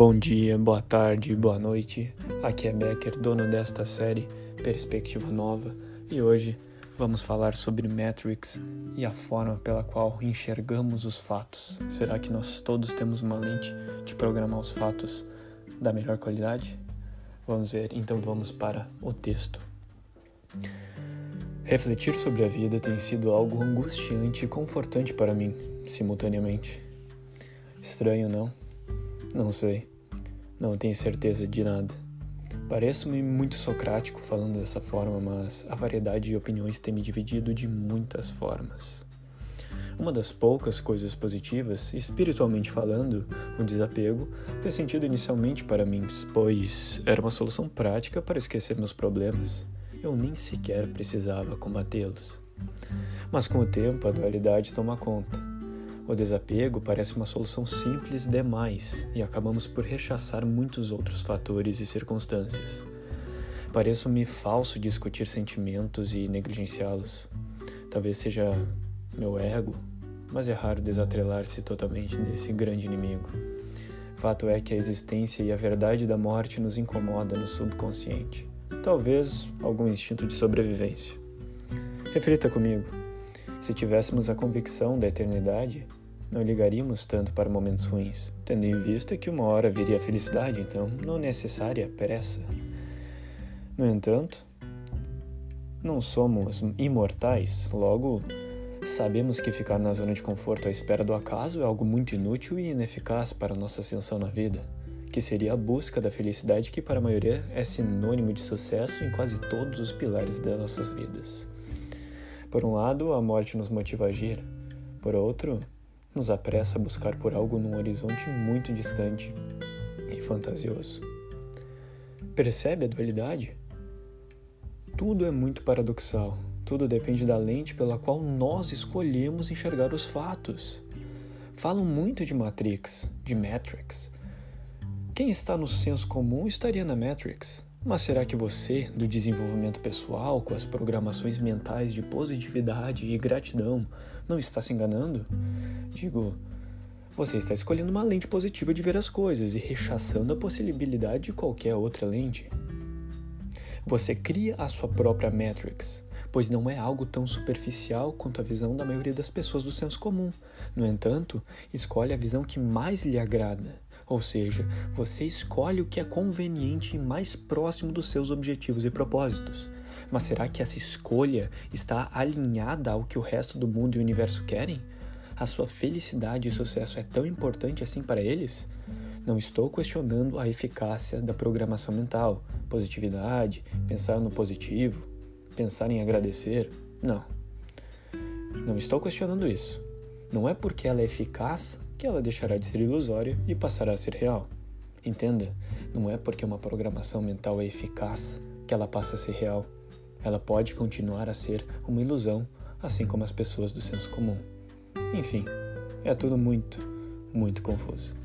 Bom dia, boa tarde, boa noite. Aqui é Becker, dono desta série Perspectiva Nova, e hoje vamos falar sobre Matrix e a forma pela qual enxergamos os fatos. Será que nós todos temos uma lente de programar os fatos da melhor qualidade? Vamos ver, então vamos para o texto. Refletir sobre a vida tem sido algo angustiante e confortante para mim, simultaneamente. Estranho, não? Não sei. Não tenho certeza de nada. Pareço-me muito socrático falando dessa forma, mas a variedade de opiniões tem me dividido de muitas formas. Uma das poucas coisas positivas, espiritualmente falando, o desapego, fez sentido inicialmente para mim, pois era uma solução prática para esquecer meus problemas. Eu nem sequer precisava combatê-los. Mas com o tempo, a dualidade toma conta. O desapego parece uma solução simples demais e acabamos por rechaçar muitos outros fatores e circunstâncias. Pareço-me falso discutir sentimentos e negligenciá-los. Talvez seja meu ego, mas é raro desatrelar-se totalmente desse grande inimigo. Fato é que a existência e a verdade da morte nos incomoda no subconsciente. Talvez algum instinto de sobrevivência. Reflita comigo. Se tivéssemos a convicção da eternidade, não ligaríamos tanto para momentos ruins, tendo em vista que uma hora viria a felicidade, então não necessária pressa. No entanto, não somos imortais, logo sabemos que ficar na zona de conforto à espera do acaso é algo muito inútil e ineficaz para nossa ascensão na vida, que seria a busca da felicidade que para a maioria é sinônimo de sucesso em quase todos os pilares das nossas vidas. Por um lado, a morte nos motiva a agir, por outro, nos apressa a buscar por algo num horizonte muito distante e fantasioso. Percebe a dualidade? Tudo é muito paradoxal. Tudo depende da lente pela qual nós escolhemos enxergar os fatos. Falam muito de Matrix, de Matrix. Quem está no senso comum estaria na Matrix. Mas será que você, do desenvolvimento pessoal, com as programações mentais de positividade e gratidão, não está se enganando? Digo, você está escolhendo uma lente positiva de ver as coisas e rechaçando a possibilidade de qualquer outra lente. Você cria a sua própria Matrix, pois não é algo tão superficial quanto a visão da maioria das pessoas do senso comum. No entanto, escolhe a visão que mais lhe agrada ou seja, você escolhe o que é conveniente e mais próximo dos seus objetivos e propósitos. Mas será que essa escolha está alinhada ao que o resto do mundo e o universo querem? A sua felicidade e sucesso é tão importante assim para eles? Não estou questionando a eficácia da programação mental, positividade, pensar no positivo, pensar em agradecer. Não. Não estou questionando isso. Não é porque ela é eficaz que ela deixará de ser ilusória e passará a ser real. Entenda, não é porque uma programação mental é eficaz que ela passa a ser real. Ela pode continuar a ser uma ilusão, assim como as pessoas do senso comum. Enfim, é tudo muito, muito confuso.